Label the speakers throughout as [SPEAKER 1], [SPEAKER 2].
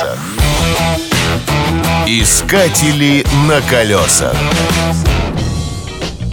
[SPEAKER 1] колесах. Искатели на колесах.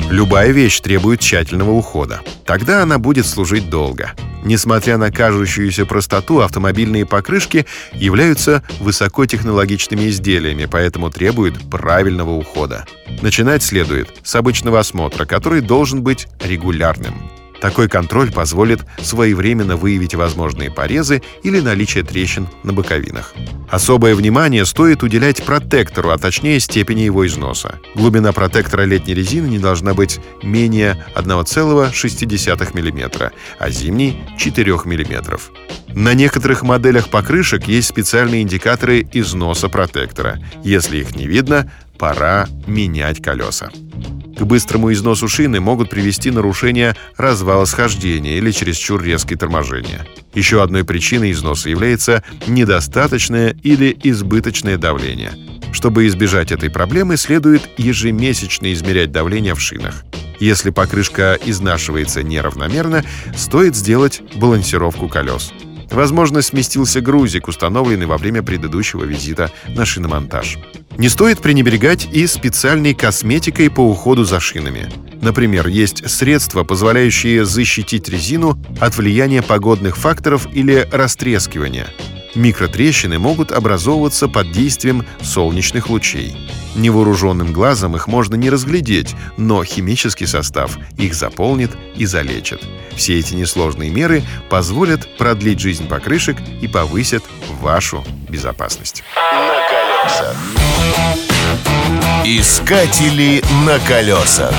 [SPEAKER 2] Любая вещь требует тщательного ухода. Тогда она будет служить долго. Несмотря на кажущуюся простоту, автомобильные покрышки являются высокотехнологичными изделиями, поэтому требуют правильного ухода. Начинать следует с обычного осмотра, который должен быть регулярным. Такой контроль позволит своевременно выявить возможные порезы или наличие трещин на боковинах. Особое внимание стоит уделять протектору, а точнее степени его износа. Глубина протектора летней резины не должна быть менее 1,6 мм, а зимней — 4 мм. На некоторых моделях покрышек есть специальные индикаторы износа протектора. Если их не видно, пора менять колеса. К быстрому износу шины могут привести нарушение развала схождения или чересчур резкое торможение. Еще одной причиной износа является недостаточное или избыточное давление. Чтобы избежать этой проблемы, следует ежемесячно измерять давление в шинах. Если покрышка изнашивается неравномерно, стоит сделать балансировку колес. Возможно, сместился грузик, установленный во время предыдущего визита на шиномонтаж. Не стоит пренебрегать и специальной косметикой по уходу за шинами. Например, есть средства, позволяющие защитить резину от влияния погодных факторов или растрескивания. Микротрещины могут образовываться под действием солнечных лучей. Невооруженным глазом их можно не разглядеть, но химический состав их заполнит и залечит. Все эти несложные меры позволят продлить жизнь покрышек и повысят вашу безопасность.
[SPEAKER 1] На колесах. Искатели на колесах.